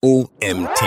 OMT.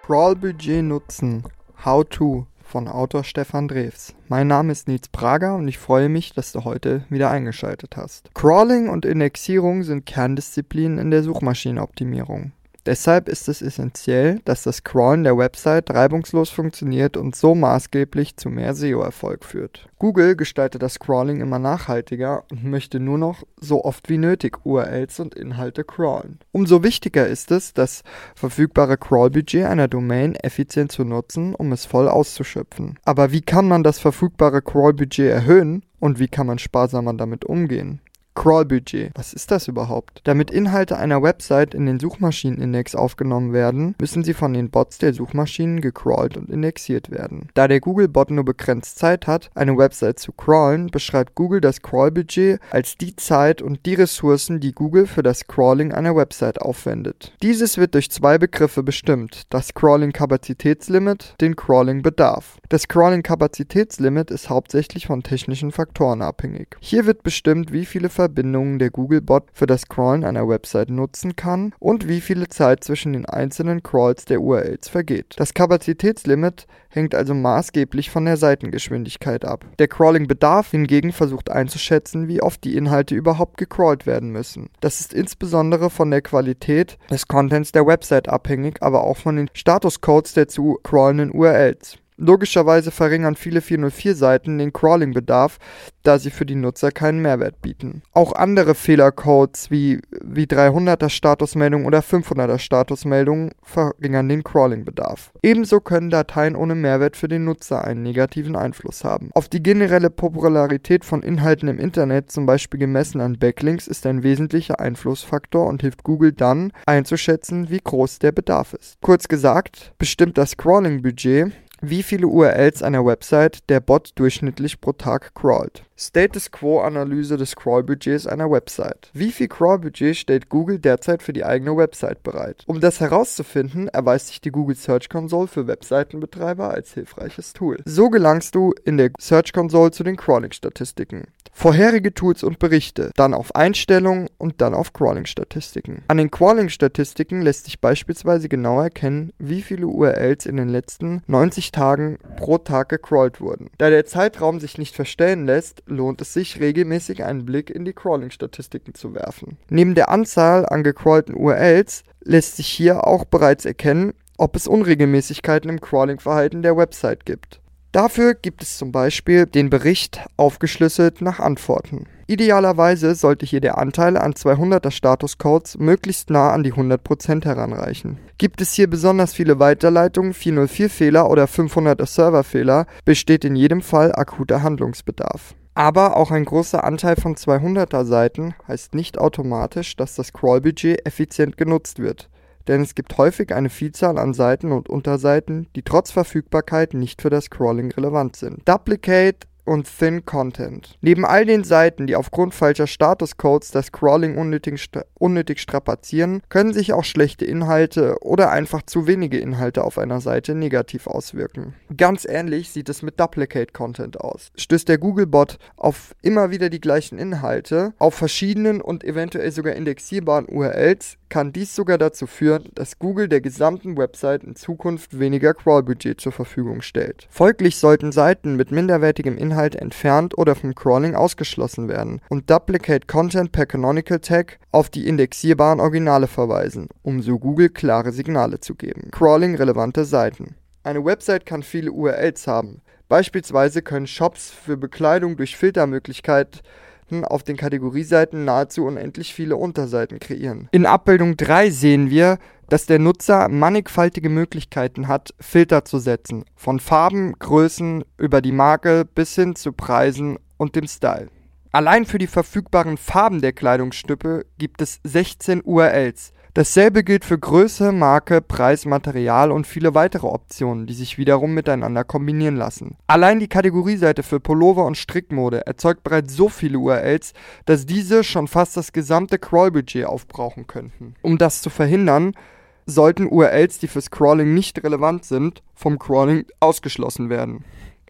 Crawl-Budget nutzen. How to von Autor Stefan Drews. Mein Name ist Nils Prager und ich freue mich, dass du heute wieder eingeschaltet hast. Crawling und Indexierung sind Kerndisziplinen in der Suchmaschinenoptimierung. Deshalb ist es essentiell, dass das Crawlen der Website reibungslos funktioniert und so maßgeblich zu mehr SEO-Erfolg führt. Google gestaltet das Crawling immer nachhaltiger und möchte nur noch so oft wie nötig URLs und Inhalte crawlen. Umso wichtiger ist es, das verfügbare Crawl-Budget einer Domain effizient zu nutzen, um es voll auszuschöpfen. Aber wie kann man das verfügbare Crawl-Budget erhöhen und wie kann man sparsamer damit umgehen? Crawl-Budget. Was ist das überhaupt? Damit Inhalte einer Website in den Suchmaschinenindex aufgenommen werden, müssen sie von den Bots der Suchmaschinen gecrawlt und indexiert werden. Da der Google-Bot nur begrenzt Zeit hat, eine Website zu crawlen, beschreibt Google das Crawl-Budget als die Zeit und die Ressourcen, die Google für das Crawling einer Website aufwendet. Dieses wird durch zwei Begriffe bestimmt: das Crawling-Kapazitätslimit, den Crawling-Bedarf. Das Crawling-Kapazitätslimit ist hauptsächlich von technischen Faktoren abhängig. Hier wird bestimmt, wie viele Verbindungen der Googlebot für das Crawlen einer Website nutzen kann und wie viele Zeit zwischen den einzelnen Crawls der URLs vergeht. Das Kapazitätslimit hängt also maßgeblich von der Seitengeschwindigkeit ab. Der Crawling-Bedarf hingegen versucht einzuschätzen, wie oft die Inhalte überhaupt gecrawlt werden müssen. Das ist insbesondere von der Qualität des Contents der Website abhängig, aber auch von den Statuscodes der zu crawlenden URLs. Logischerweise verringern viele 404-Seiten den Crawling-Bedarf, da sie für die Nutzer keinen Mehrwert bieten. Auch andere Fehlercodes wie, wie 300er Statusmeldung oder 500er Statusmeldung verringern den Crawling-Bedarf. Ebenso können Dateien ohne Mehrwert für den Nutzer einen negativen Einfluss haben. Auf die generelle Popularität von Inhalten im Internet, zum Beispiel gemessen an Backlinks, ist ein wesentlicher Einflussfaktor und hilft Google dann einzuschätzen, wie groß der Bedarf ist. Kurz gesagt, bestimmt das Crawling-Budget wie viele URLs einer Website der Bot durchschnittlich pro Tag crawlt. Status Quo-Analyse des Crawl-Budgets einer Website. Wie viel Crawl-Budget stellt Google derzeit für die eigene Website bereit? Um das herauszufinden, erweist sich die Google Search Console für Webseitenbetreiber als hilfreiches Tool. So gelangst du in der Search Console zu den Crawling-Statistiken. Vorherige Tools und Berichte, dann auf Einstellungen und dann auf Crawling-Statistiken. An den Crawling-Statistiken lässt sich beispielsweise genau erkennen, wie viele URLs in den letzten 90 Tagen pro Tag gecrawlt wurden. Da der Zeitraum sich nicht verstellen lässt, lohnt es sich, regelmäßig einen Blick in die Crawling-Statistiken zu werfen. Neben der Anzahl an gecrawlten URLs lässt sich hier auch bereits erkennen, ob es Unregelmäßigkeiten im Crawling-Verhalten der Website gibt. Dafür gibt es zum Beispiel den Bericht aufgeschlüsselt nach Antworten. Idealerweise sollte hier der Anteil an 200er Statuscodes möglichst nah an die 100% heranreichen. Gibt es hier besonders viele Weiterleitungen, 404-Fehler oder 500er Serverfehler, besteht in jedem Fall akuter Handlungsbedarf. Aber auch ein großer Anteil von 200er Seiten heißt nicht automatisch, dass das Crawl-Budget effizient genutzt wird denn es gibt häufig eine Vielzahl an Seiten und Unterseiten, die trotz Verfügbarkeit nicht für das Crawling relevant sind. Duplicate und Thin Content. Neben all den Seiten, die aufgrund falscher Statuscodes das Crawling unnötig, stra unnötig strapazieren, können sich auch schlechte Inhalte oder einfach zu wenige Inhalte auf einer Seite negativ auswirken. Ganz ähnlich sieht es mit Duplicate Content aus. Stößt der Googlebot auf immer wieder die gleichen Inhalte, auf verschiedenen und eventuell sogar indexierbaren URLs, kann dies sogar dazu führen, dass Google der gesamten Website in Zukunft weniger Crawlbudget zur Verfügung stellt. Folglich sollten Seiten mit minderwertigem Inhalt entfernt oder vom Crawling ausgeschlossen werden und Duplicate Content per Canonical Tag auf die indexierbaren Originale verweisen, um so Google klare Signale zu geben. Crawling-relevante Seiten. Eine Website kann viele URLs haben. Beispielsweise können Shops für Bekleidung durch Filtermöglichkeiten auf den Kategorieseiten nahezu unendlich viele Unterseiten kreieren. In Abbildung 3 sehen wir, dass der Nutzer mannigfaltige Möglichkeiten hat, Filter zu setzen, von Farben, Größen über die Marke bis hin zu Preisen und dem Style. Allein für die verfügbaren Farben der Kleidungsstücke gibt es 16 URLs, Dasselbe gilt für Größe, Marke, Preis, Material und viele weitere Optionen, die sich wiederum miteinander kombinieren lassen. Allein die Kategorieseite für Pullover und Strickmode erzeugt bereits so viele URLs, dass diese schon fast das gesamte Crawl-Budget aufbrauchen könnten. Um das zu verhindern, sollten URLs, die fürs Crawling nicht relevant sind, vom Crawling ausgeschlossen werden.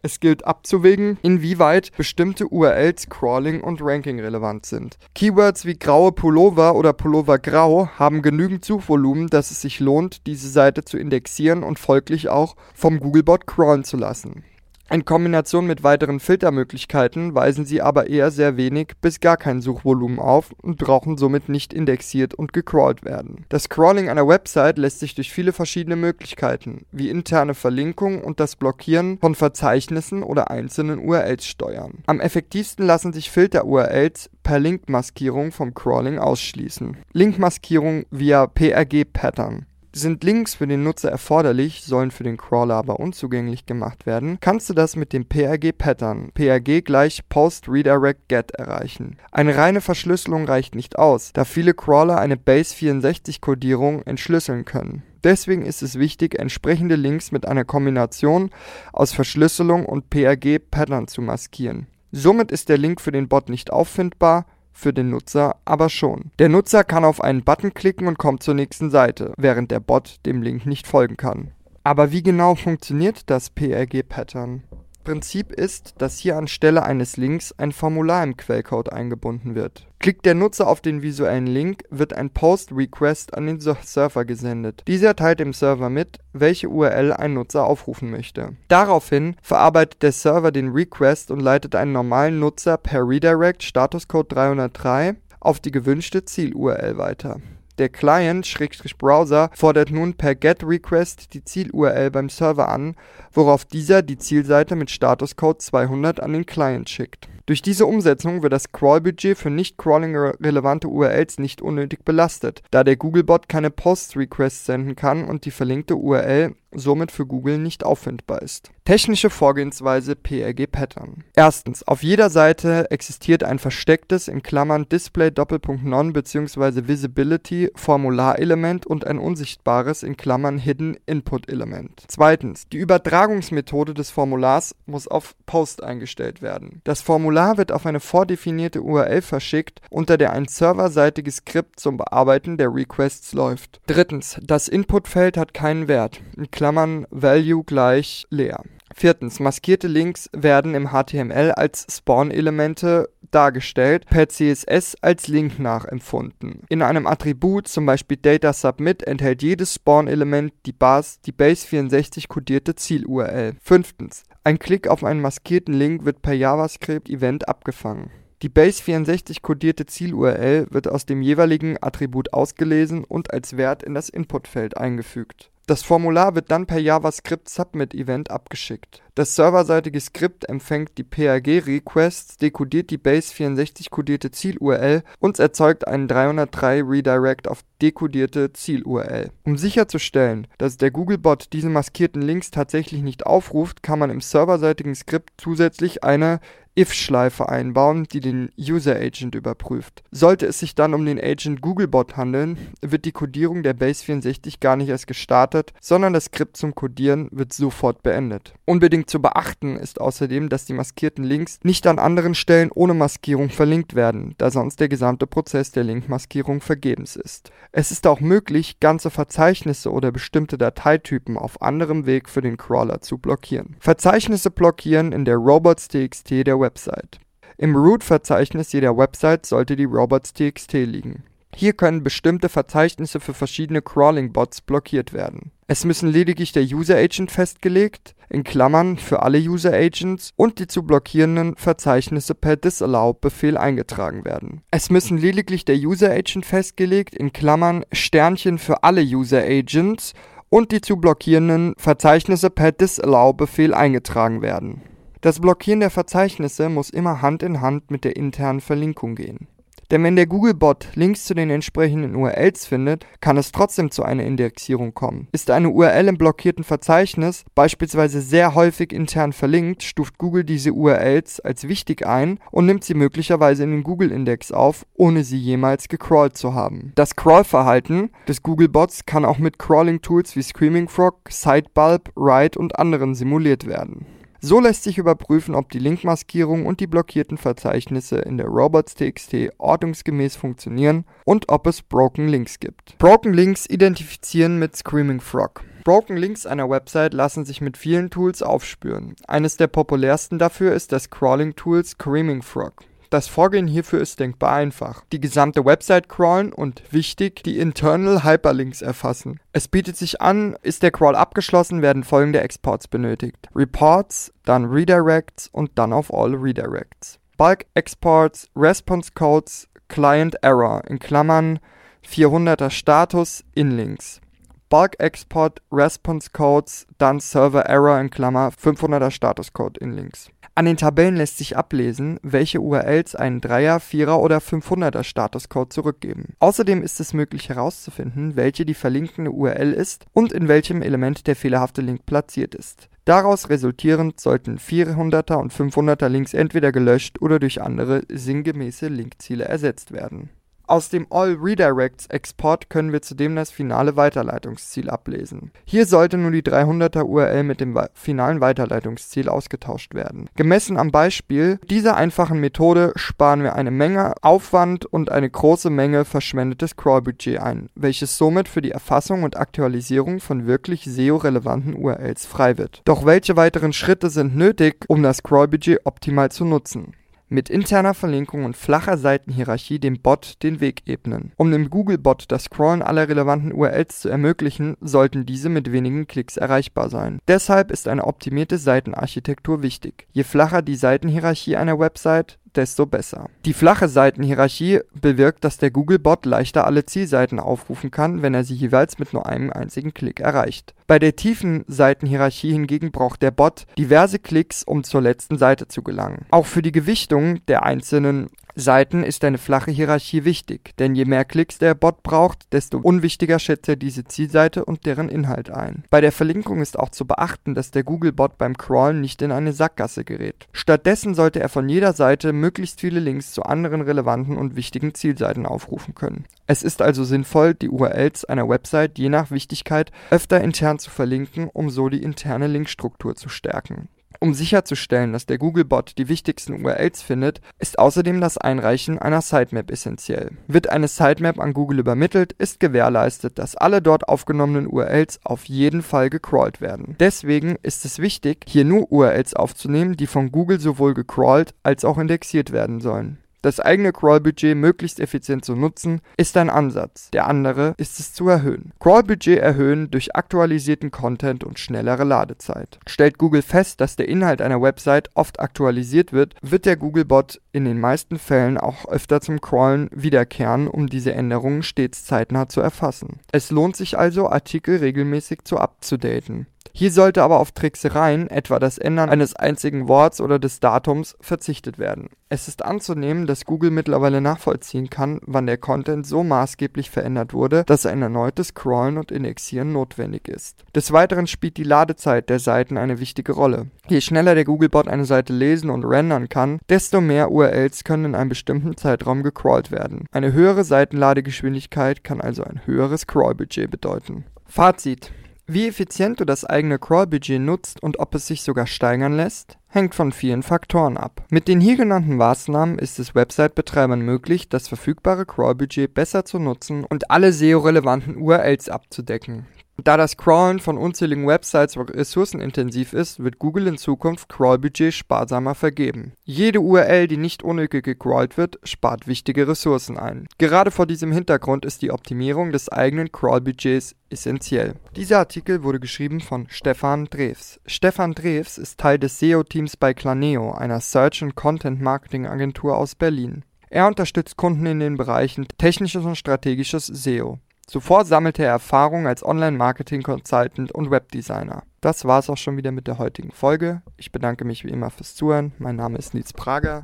Es gilt abzuwägen, inwieweit bestimmte URLs Crawling und Ranking relevant sind. Keywords wie graue Pullover oder Pullover grau haben genügend Suchvolumen, dass es sich lohnt, diese Seite zu indexieren und folglich auch vom Googlebot crawlen zu lassen. In Kombination mit weiteren Filtermöglichkeiten weisen sie aber eher sehr wenig bis gar kein Suchvolumen auf und brauchen somit nicht indexiert und gecrawlt werden. Das Crawling einer Website lässt sich durch viele verschiedene Möglichkeiten, wie interne Verlinkung und das Blockieren von Verzeichnissen oder einzelnen URLs steuern. Am effektivsten lassen sich Filter-URLs per Linkmaskierung vom Crawling ausschließen. Linkmaskierung via PRG-Pattern sind Links für den Nutzer erforderlich, sollen für den Crawler aber unzugänglich gemacht werden, kannst du das mit dem PRG-Pattern PRG gleich Post Redirect Get erreichen. Eine reine Verschlüsselung reicht nicht aus, da viele Crawler eine Base64-Kodierung entschlüsseln können. Deswegen ist es wichtig, entsprechende Links mit einer Kombination aus Verschlüsselung und PRG-Pattern zu maskieren. Somit ist der Link für den Bot nicht auffindbar, für den Nutzer aber schon. Der Nutzer kann auf einen Button klicken und kommt zur nächsten Seite, während der Bot dem Link nicht folgen kann. Aber wie genau funktioniert das PRG-Pattern? Prinzip ist, dass hier anstelle eines Links ein Formular im Quellcode eingebunden wird. Klickt der Nutzer auf den visuellen Link, wird ein Post-Request an den Server gesendet. Dieser teilt dem Server mit, welche URL ein Nutzer aufrufen möchte. Daraufhin verarbeitet der Server den Request und leitet einen normalen Nutzer per Redirect Statuscode 303 auf die gewünschte Ziel-URL weiter. Der Client/Browser fordert nun per GET-Request die Ziel-URL beim Server an, worauf dieser die Zielseite mit Statuscode 200 an den Client schickt. Durch diese Umsetzung wird das Crawl-Budget für nicht crawling-relevante URLs nicht unnötig belastet, da der Googlebot keine Post-Requests senden kann und die verlinkte URL somit für Google nicht auffindbar ist. Technische Vorgehensweise PRG Pattern. Erstens, auf jeder Seite existiert ein verstecktes in Klammern Display Doppelpunkt Non bzw. Visibility Formularelement und ein unsichtbares in Klammern Hidden Input Element. Zweitens, die Übertragungsmethode des Formulars muss auf Post eingestellt werden. Das Formular wird auf eine vordefinierte URL verschickt, unter der ein serverseitiges Skript zum Bearbeiten der Requests läuft. Drittens, das Inputfeld hat keinen Wert. In Klammern Value gleich leer. Viertens, maskierte Links werden im HTML als Spawn-Elemente dargestellt, per CSS als Link nachempfunden. In einem Attribut, zum Beispiel DataSubmit, enthält jedes Spawn-Element die, die Base64 kodierte Ziel-URL. Fünftens, ein Klick auf einen maskierten Link wird per JavaScript-Event abgefangen. Die Base64 kodierte Ziel-URL wird aus dem jeweiligen Attribut ausgelesen und als Wert in das Inputfeld eingefügt das Formular wird dann per JavaScript Submit Event abgeschickt. Das serverseitige Skript empfängt die PRG-Requests, dekodiert die Base64-kodierte Ziel-URL und erzeugt einen 303 Redirect auf dekodierte Ziel-URL. Um sicherzustellen, dass der Googlebot diese maskierten Links tatsächlich nicht aufruft, kann man im serverseitigen Skript zusätzlich eine if-Schleife einbauen, die den User Agent überprüft. Sollte es sich dann um den Agent Googlebot handeln, wird die Codierung der Base64 gar nicht erst gestartet, sondern das Skript zum Codieren wird sofort beendet. Unbedingt zu beachten ist außerdem, dass die maskierten Links nicht an anderen Stellen ohne Maskierung verlinkt werden, da sonst der gesamte Prozess der Linkmaskierung vergebens ist. Es ist auch möglich, ganze Verzeichnisse oder bestimmte Dateitypen auf anderem Weg für den Crawler zu blockieren. Verzeichnisse blockieren in der robots.txt der Website. Im Root-Verzeichnis jeder Website sollte die robots.txt liegen. Hier können bestimmte Verzeichnisse für verschiedene Crawling-Bots blockiert werden. Es müssen lediglich der User-Agent festgelegt, in Klammern für alle User-Agents, und die zu blockierenden Verzeichnisse per Disallow-Befehl eingetragen werden. Es müssen lediglich der User-Agent festgelegt, in Klammern Sternchen für alle User-Agents, und die zu blockierenden Verzeichnisse per Disallow-Befehl eingetragen werden. Das Blockieren der Verzeichnisse muss immer Hand in Hand mit der internen Verlinkung gehen. Denn wenn der Googlebot Links zu den entsprechenden URLs findet, kann es trotzdem zu einer Indexierung kommen. Ist eine URL im blockierten Verzeichnis beispielsweise sehr häufig intern verlinkt, stuft Google diese URLs als wichtig ein und nimmt sie möglicherweise in den Google-Index auf, ohne sie jemals gecrawlt zu haben. Das Crawl-Verhalten des Googlebots kann auch mit Crawling-Tools wie Screaming Frog, Sidebulb, Ride und anderen simuliert werden. So lässt sich überprüfen, ob die Linkmaskierung und die blockierten Verzeichnisse in der robots.txt ordnungsgemäß funktionieren und ob es Broken Links gibt. Broken Links identifizieren mit Screaming Frog. Broken Links einer Website lassen sich mit vielen Tools aufspüren. Eines der populärsten dafür ist das Crawling-Tool Screaming Frog. Das Vorgehen hierfür ist denkbar einfach. Die gesamte Website crawlen und wichtig, die Internal Hyperlinks erfassen. Es bietet sich an, ist der Crawl abgeschlossen, werden folgende Exports benötigt. Reports, dann Redirects und dann auf All Redirects. Bulk Exports, Response Codes, Client Error in Klammern 400er Status Inlinks. Bulk Export Response Codes, dann Server Error in Klammer 500er Statuscode Inlinks. An den Tabellen lässt sich ablesen, welche URLs einen 3er, 4er oder 500er Statuscode zurückgeben. Außerdem ist es möglich herauszufinden, welche die verlinkende URL ist und in welchem Element der fehlerhafte Link platziert ist. Daraus resultierend sollten 400er und 500er Links entweder gelöscht oder durch andere sinngemäße Linkziele ersetzt werden aus dem All Redirects Export können wir zudem das finale Weiterleitungsziel ablesen. Hier sollte nur die 300er URL mit dem finalen Weiterleitungsziel ausgetauscht werden. Gemessen am Beispiel dieser einfachen Methode sparen wir eine Menge Aufwand und eine große Menge verschwendetes Crawlbudget ein, welches somit für die Erfassung und Aktualisierung von wirklich SEO-relevanten URLs frei wird. Doch welche weiteren Schritte sind nötig, um das Crawlbudget optimal zu nutzen? Mit interner Verlinkung und flacher Seitenhierarchie dem Bot den Weg ebnen. Um dem Googlebot das Scrollen aller relevanten URLs zu ermöglichen, sollten diese mit wenigen Klicks erreichbar sein. Deshalb ist eine optimierte Seitenarchitektur wichtig. Je flacher die Seitenhierarchie einer Website, desto besser. Die flache Seitenhierarchie bewirkt, dass der Googlebot leichter alle Zielseiten aufrufen kann, wenn er sie jeweils mit nur einem einzigen Klick erreicht. Bei der tiefen Seitenhierarchie hingegen braucht der Bot diverse Klicks, um zur letzten Seite zu gelangen. Auch für die Gewichtung der einzelnen Seiten ist eine flache Hierarchie wichtig, denn je mehr Klicks der Bot braucht, desto unwichtiger schätzt er diese Zielseite und deren Inhalt ein. Bei der Verlinkung ist auch zu beachten, dass der Googlebot beim Crawlen nicht in eine Sackgasse gerät. Stattdessen sollte er von jeder Seite möglichst viele Links zu anderen relevanten und wichtigen Zielseiten aufrufen können. Es ist also sinnvoll, die URLs einer Website je nach Wichtigkeit öfter intern zu verlinken, um so die interne Linkstruktur zu stärken. Um sicherzustellen, dass der Googlebot die wichtigsten URLs findet, ist außerdem das Einreichen einer Sitemap essentiell. Wird eine Sitemap an Google übermittelt, ist gewährleistet, dass alle dort aufgenommenen URLs auf jeden Fall gecrawlt werden. Deswegen ist es wichtig, hier nur URLs aufzunehmen, die von Google sowohl gecrawlt als auch indexiert werden sollen. Das eigene Crawl-Budget möglichst effizient zu nutzen, ist ein Ansatz. Der andere ist es zu erhöhen. Crawl-Budget erhöhen durch aktualisierten Content und schnellere Ladezeit. Stellt Google fest, dass der Inhalt einer Website oft aktualisiert wird, wird der Googlebot in den meisten Fällen auch öfter zum Crawlen wiederkehren, um diese Änderungen stets zeitnah zu erfassen. Es lohnt sich also, Artikel regelmäßig zu upzudaten. Hier sollte aber auf Tricksereien, etwa das Ändern eines einzigen Worts oder des Datums, verzichtet werden. Es ist anzunehmen, dass Google mittlerweile nachvollziehen kann, wann der Content so maßgeblich verändert wurde, dass ein erneutes Scrollen und Indexieren notwendig ist. Des Weiteren spielt die Ladezeit der Seiten eine wichtige Rolle. Je schneller der Googlebot eine Seite lesen und rendern kann, desto mehr URLs können in einem bestimmten Zeitraum gecrawlt werden. Eine höhere Seitenladegeschwindigkeit kann also ein höheres Crawlbudget bedeuten. Fazit wie effizient du das eigene Crawl-Budget nutzt und ob es sich sogar steigern lässt, hängt von vielen Faktoren ab. Mit den hier genannten Maßnahmen ist es Website-Betreibern möglich, das verfügbare Crawl-Budget besser zu nutzen und alle SEO-relevanten URLs abzudecken. Da das Crawlen von unzähligen Websites ressourcenintensiv ist, wird Google in Zukunft Crawl-Budget sparsamer vergeben. Jede URL, die nicht unnötig gecrawlt wird, spart wichtige Ressourcen ein. Gerade vor diesem Hintergrund ist die Optimierung des eigenen Crawl-Budgets essentiell. Dieser Artikel wurde geschrieben von Stefan Drews. Stefan Drews ist Teil des SEO-Teams bei Claneo, einer Search- und Content-Marketing-Agentur aus Berlin. Er unterstützt Kunden in den Bereichen technisches und strategisches SEO. Zuvor sammelte er Erfahrung als Online-Marketing-Consultant und Webdesigner. Das war es auch schon wieder mit der heutigen Folge. Ich bedanke mich wie immer fürs Zuhören. Mein Name ist Nils Prager.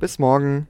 Bis morgen.